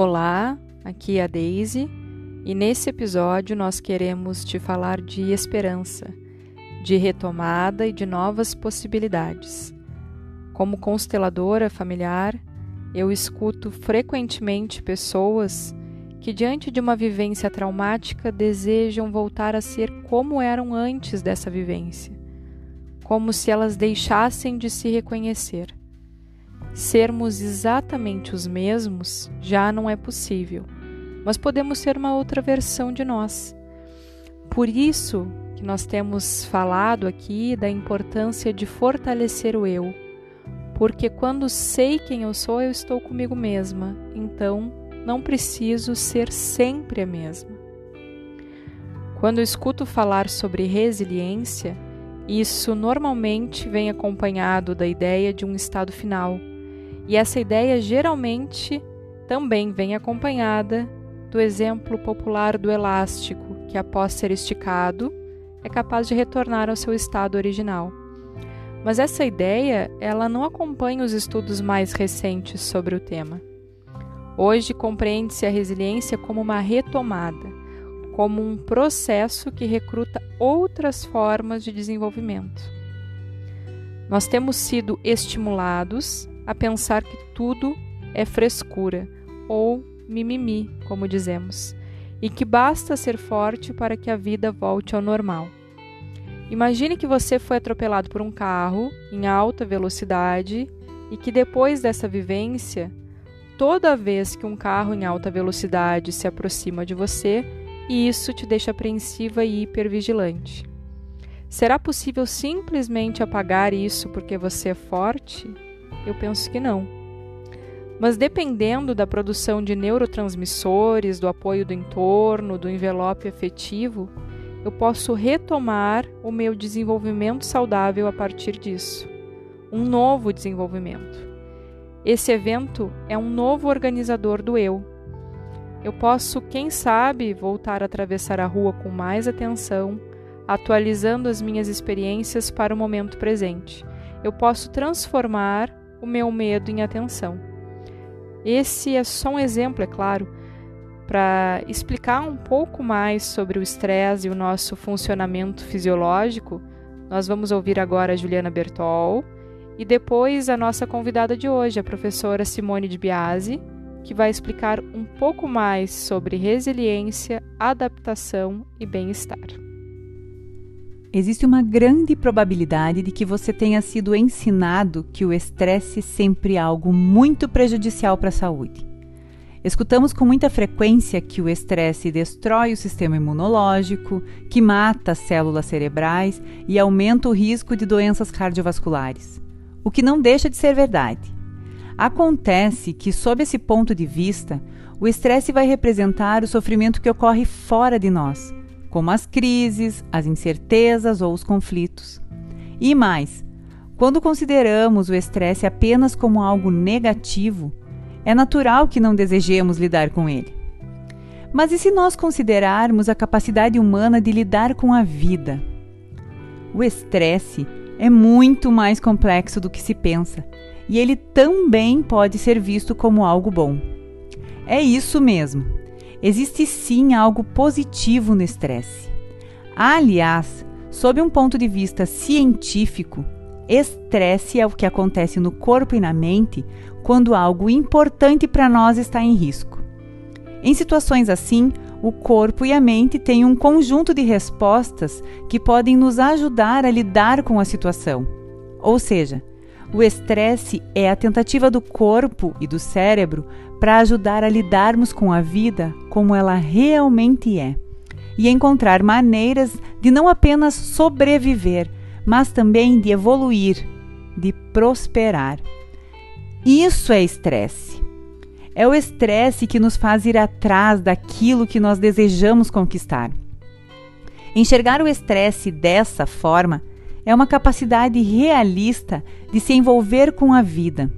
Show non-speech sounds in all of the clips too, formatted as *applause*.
Olá, aqui é a Daisy e nesse episódio nós queremos te falar de esperança, de retomada e de novas possibilidades. Como consteladora familiar, eu escuto frequentemente pessoas que, diante de uma vivência traumática, desejam voltar a ser como eram antes dessa vivência, como se elas deixassem de se reconhecer. Sermos exatamente os mesmos já não é possível, mas podemos ser uma outra versão de nós. Por isso que nós temos falado aqui da importância de fortalecer o eu, porque quando sei quem eu sou, eu estou comigo mesma, então não preciso ser sempre a mesma. Quando escuto falar sobre resiliência, isso normalmente vem acompanhado da ideia de um estado final e essa ideia geralmente também vem acompanhada do exemplo popular do elástico, que após ser esticado é capaz de retornar ao seu estado original. Mas essa ideia, ela não acompanha os estudos mais recentes sobre o tema. Hoje compreende-se a resiliência como uma retomada, como um processo que recruta outras formas de desenvolvimento. Nós temos sido estimulados a pensar que tudo é frescura ou mimimi, como dizemos, e que basta ser forte para que a vida volte ao normal. Imagine que você foi atropelado por um carro em alta velocidade e que depois dessa vivência, toda vez que um carro em alta velocidade se aproxima de você, isso te deixa apreensiva e hipervigilante. Será possível simplesmente apagar isso porque você é forte? Eu penso que não. Mas dependendo da produção de neurotransmissores, do apoio do entorno, do envelope afetivo, eu posso retomar o meu desenvolvimento saudável a partir disso. Um novo desenvolvimento. Esse evento é um novo organizador do eu. Eu posso, quem sabe, voltar a atravessar a rua com mais atenção, atualizando as minhas experiências para o momento presente. Eu posso transformar o meu medo em atenção. Esse é só um exemplo, é claro, para explicar um pouco mais sobre o estresse e o nosso funcionamento fisiológico. Nós vamos ouvir agora a Juliana Bertol e depois a nossa convidada de hoje, a professora Simone de Biasi, que vai explicar um pouco mais sobre resiliência, adaptação e bem-estar. Existe uma grande probabilidade de que você tenha sido ensinado que o estresse sempre é algo muito prejudicial para a saúde. Escutamos com muita frequência que o estresse destrói o sistema imunológico, que mata as células cerebrais e aumenta o risco de doenças cardiovasculares, o que não deixa de ser verdade. Acontece que, sob esse ponto de vista, o estresse vai representar o sofrimento que ocorre fora de nós como as crises, as incertezas ou os conflitos. E mais, quando consideramos o estresse apenas como algo negativo, é natural que não desejemos lidar com ele. Mas e se nós considerarmos a capacidade humana de lidar com a vida? O estresse é muito mais complexo do que se pensa e ele também pode ser visto como algo bom. É isso mesmo. Existe sim algo positivo no estresse. Aliás, sob um ponto de vista científico, estresse é o que acontece no corpo e na mente quando algo importante para nós está em risco. Em situações assim, o corpo e a mente têm um conjunto de respostas que podem nos ajudar a lidar com a situação. Ou seja, o estresse é a tentativa do corpo e do cérebro para ajudar a lidarmos com a vida como ela realmente é e encontrar maneiras de não apenas sobreviver, mas também de evoluir, de prosperar. Isso é estresse. É o estresse que nos faz ir atrás daquilo que nós desejamos conquistar. Enxergar o estresse dessa forma é uma capacidade realista de se envolver com a vida,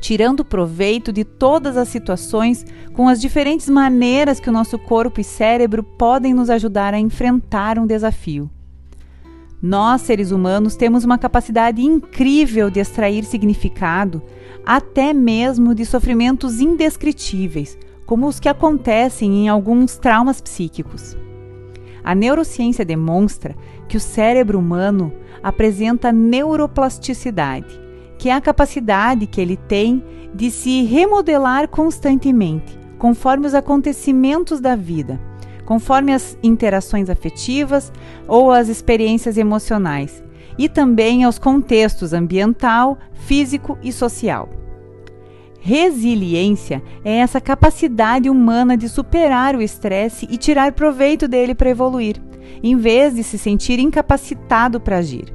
tirando proveito de todas as situações com as diferentes maneiras que o nosso corpo e cérebro podem nos ajudar a enfrentar um desafio. Nós, seres humanos, temos uma capacidade incrível de extrair significado, até mesmo de sofrimentos indescritíveis, como os que acontecem em alguns traumas psíquicos. A neurociência demonstra que o cérebro humano apresenta neuroplasticidade, que é a capacidade que ele tem de se remodelar constantemente, conforme os acontecimentos da vida, conforme as interações afetivas ou as experiências emocionais, e também aos contextos ambiental, físico e social. Resiliência é essa capacidade humana de superar o estresse e tirar proveito dele para evoluir, em vez de se sentir incapacitado para agir.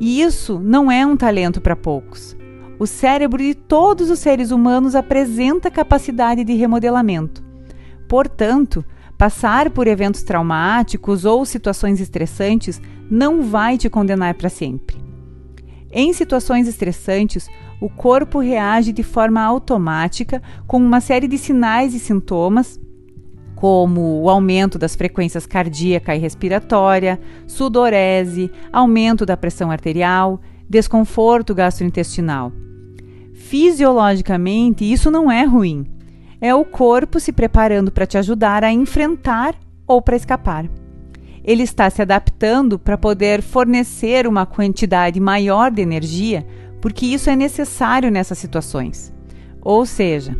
E isso não é um talento para poucos. O cérebro de todos os seres humanos apresenta capacidade de remodelamento. Portanto, passar por eventos traumáticos ou situações estressantes não vai te condenar para sempre. Em situações estressantes, o corpo reage de forma automática com uma série de sinais e sintomas, como o aumento das frequências cardíaca e respiratória, sudorese, aumento da pressão arterial, desconforto gastrointestinal. Fisiologicamente, isso não é ruim. É o corpo se preparando para te ajudar a enfrentar ou para escapar. Ele está se adaptando para poder fornecer uma quantidade maior de energia, porque isso é necessário nessas situações. Ou seja,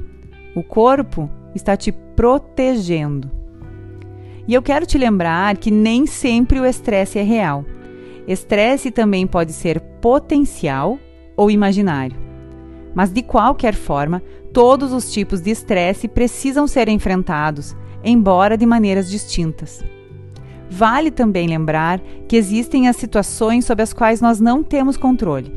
o corpo está te protegendo. E eu quero te lembrar que nem sempre o estresse é real. Estresse também pode ser potencial ou imaginário. Mas de qualquer forma, todos os tipos de estresse precisam ser enfrentados, embora de maneiras distintas. Vale também lembrar que existem as situações sobre as quais nós não temos controle.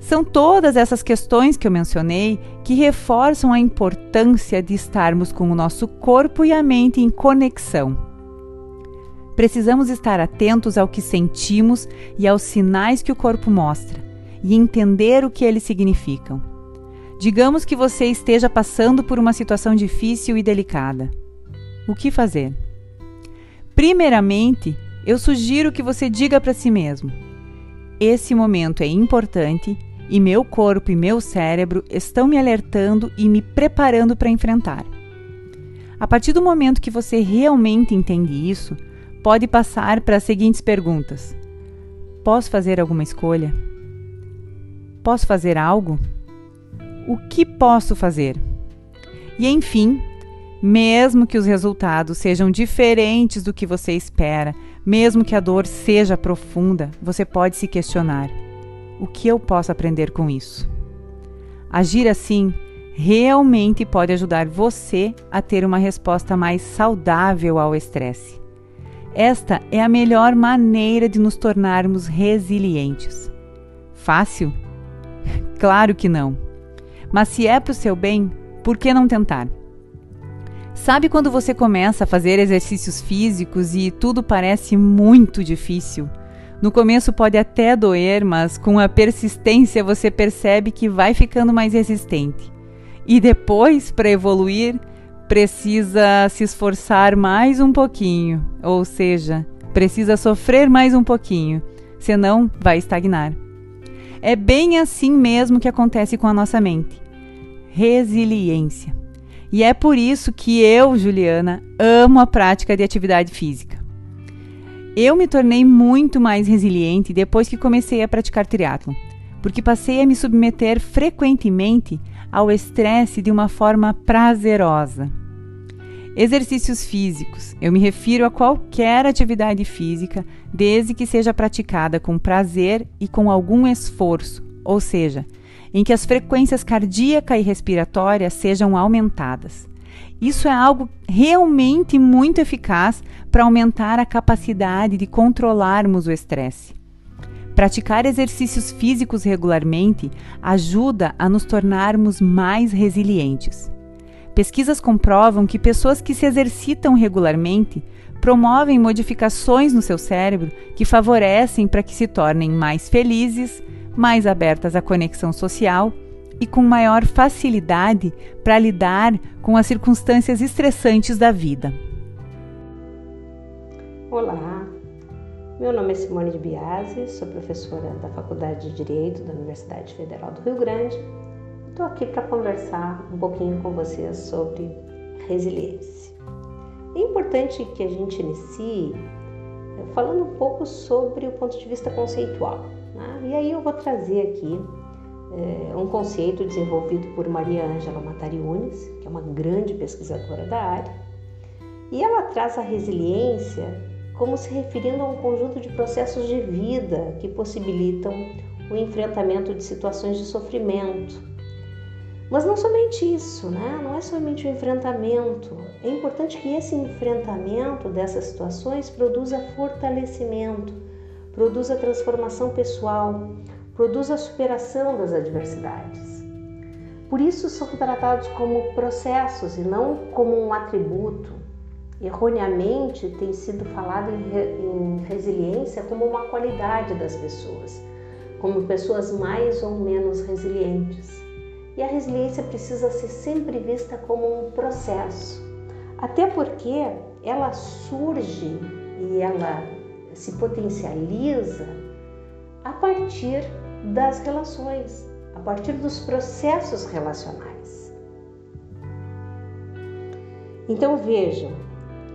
São todas essas questões que eu mencionei que reforçam a importância de estarmos com o nosso corpo e a mente em conexão. Precisamos estar atentos ao que sentimos e aos sinais que o corpo mostra e entender o que eles significam. Digamos que você esteja passando por uma situação difícil e delicada. O que fazer? Primeiramente, eu sugiro que você diga para si mesmo: esse momento é importante e meu corpo e meu cérebro estão me alertando e me preparando para enfrentar. A partir do momento que você realmente entende isso, pode passar para as seguintes perguntas: Posso fazer alguma escolha? Posso fazer algo? O que posso fazer? E enfim, mesmo que os resultados sejam diferentes do que você espera, mesmo que a dor seja profunda, você pode se questionar: o que eu posso aprender com isso? Agir assim realmente pode ajudar você a ter uma resposta mais saudável ao estresse. Esta é a melhor maneira de nos tornarmos resilientes. Fácil? *laughs* Claro que não. Mas se é para o seu bem, por que não tentar? Sabe quando você começa a fazer exercícios físicos e tudo parece muito difícil? No começo pode até doer, mas com a persistência você percebe que vai ficando mais resistente. E depois, para evoluir, precisa se esforçar mais um pouquinho, ou seja, precisa sofrer mais um pouquinho, senão vai estagnar. É bem assim mesmo que acontece com a nossa mente. Resiliência. E é por isso que eu, Juliana, amo a prática de atividade física. Eu me tornei muito mais resiliente depois que comecei a praticar triatlo, porque passei a me submeter frequentemente ao estresse de uma forma prazerosa. Exercícios físicos. Eu me refiro a qualquer atividade física, desde que seja praticada com prazer e com algum esforço, ou seja, em que as frequências cardíaca e respiratória sejam aumentadas. Isso é algo realmente muito eficaz para aumentar a capacidade de controlarmos o estresse. Praticar exercícios físicos regularmente ajuda a nos tornarmos mais resilientes. Pesquisas comprovam que pessoas que se exercitam regularmente promovem modificações no seu cérebro que favorecem para que se tornem mais felizes, mais abertas à conexão social e com maior facilidade para lidar com as circunstâncias estressantes da vida. Olá, meu nome é Simone de Biasi, sou professora da Faculdade de Direito da Universidade Federal do Rio Grande Estou aqui para conversar um pouquinho com vocês sobre resiliência. É importante que a gente inicie eh, falando um pouco sobre o ponto de vista conceitual. Né? E aí eu vou trazer aqui é, um conceito desenvolvido por Maria Ângela Matariunes, que é uma grande pesquisadora da área, e ela traz a resiliência como se referindo a um conjunto de processos de vida que possibilitam o enfrentamento de situações de sofrimento, mas não somente isso, né? não é somente o enfrentamento. É importante que esse enfrentamento dessas situações produza fortalecimento, produza transformação pessoal, produza a superação das adversidades. Por isso são tratados como processos e não como um atributo. Erroneamente tem sido falado em, resiliência como uma qualidade das pessoas, como pessoas mais ou menos resilientes. E a resiliência precisa ser sempre vista como um processo, até porque ela surge e ela se potencializa a partir das relações, a partir dos processos relacionais. Então vejam,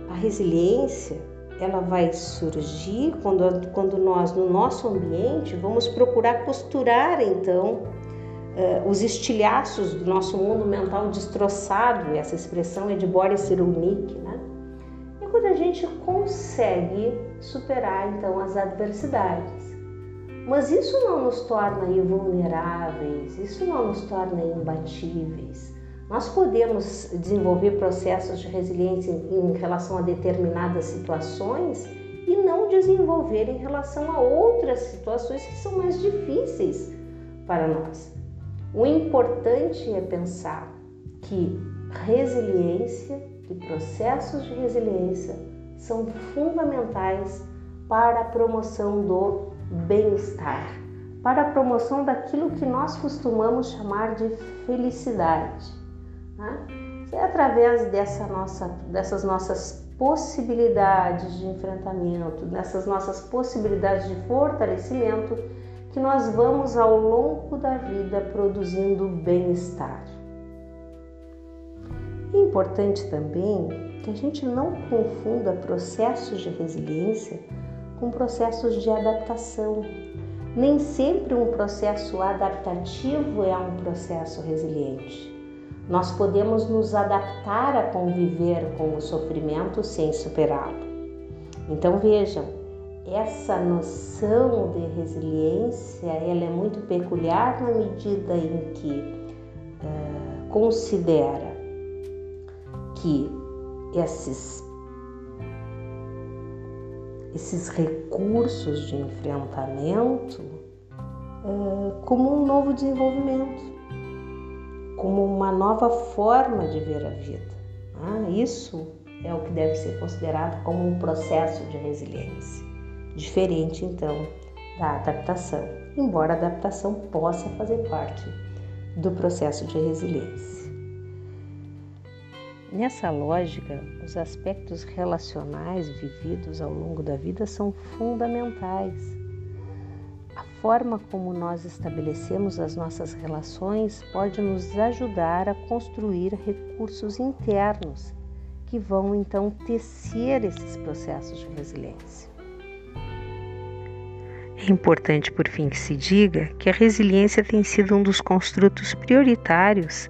a resiliência ela vai surgir quando, quando nós no nosso ambiente vamos procurar costurar então uh, os estilhaços do nosso mundo mental destroçado, essa expressão é de Boris Cyrulnik, né? E quando a gente consegue superar então as adversidades. Mas isso não nos torna invulneráveis, isso não nos torna imbatíveis. Nós podemos desenvolver processos de resiliência em relação a determinadas situações e não desenvolver em relação a outras situações que são mais difíceis para nós. O importante é pensar que resiliência e processos de resiliência são fundamentais para a promoção do bem-estar, para a promoção daquilo que nós costumamos chamar de felicidade. Né? É através dessa nossa, dessas nossas possibilidades de enfrentamento, dessas nossas possibilidades de fortalecimento que nós vamos ao longo da vida produzindo bem-estar. É importante também que a gente não confunda processos de resiliência com processos de adaptação. Nem sempre um processo adaptativo é um processo resiliente. Nós podemos nos adaptar a conviver com o sofrimento sem superá-lo. Então vejam, essa noção de resiliência ela é muito peculiar na medida em que uh, considera que esses esses recursos de enfrentamento uh, como um novo desenvolvimento, como uma nova forma de ver a vida. Ah, isso é o que deve ser considerado como um processo de resiliência diferente então da adaptação, embora a adaptação possa fazer parte do processo de resiliência. Nessa lógica, os aspectos relacionais vividos ao longo da vida são fundamentais. A forma como nós estabelecemos as nossas relações pode nos ajudar a construir recursos internos que vão então tecer esses processos de resiliência. É importante, por fim, que se diga que a resiliência tem sido um dos construtos prioritários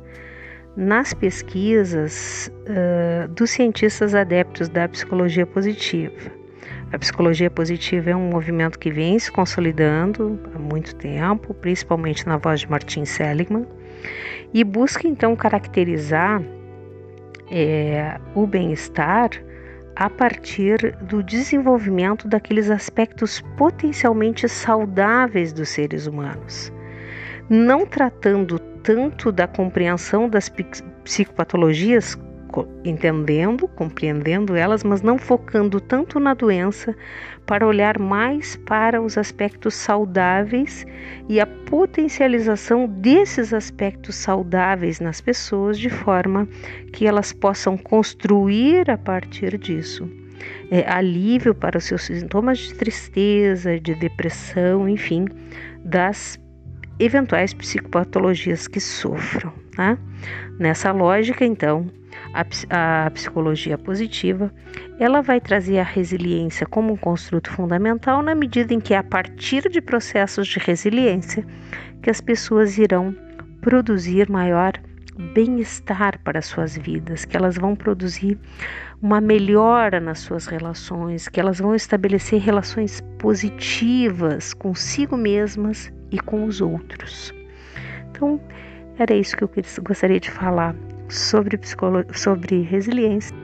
nas pesquisas uh, dos cientistas adeptos da psicologia positiva. A psicologia positiva é um movimento que vem se consolidando há muito tempo, principalmente na voz de Martin Seligman, e busca então caracterizar é, o bem-estar a partir do desenvolvimento daqueles aspectos potencialmente saudáveis dos seres humanos, não tratando tanto da compreensão das psicopatologias entendendo, compreendendo elas, mas não focando tanto na doença, para olhar mais para os aspectos saudáveis e a potencialização desses aspectos saudáveis nas pessoas, de forma que elas possam construir a partir disso. É, alívio para os seus sintomas de tristeza, de depressão, enfim, das eventuais psicopatologias que sofram. Né? Nessa lógica, então, a, a psicologia positiva ela vai trazer a resiliência como um construto fundamental na medida em que é a partir de processos de resiliência que as pessoas irão produzir maior bem-estar para suas vidas, que elas vão produzir uma melhora nas suas relações, que elas vão estabelecer relações positivas consigo mesmas e com os outros. Então, era isso que eu gostaria de falar sobre, sobre resiliência.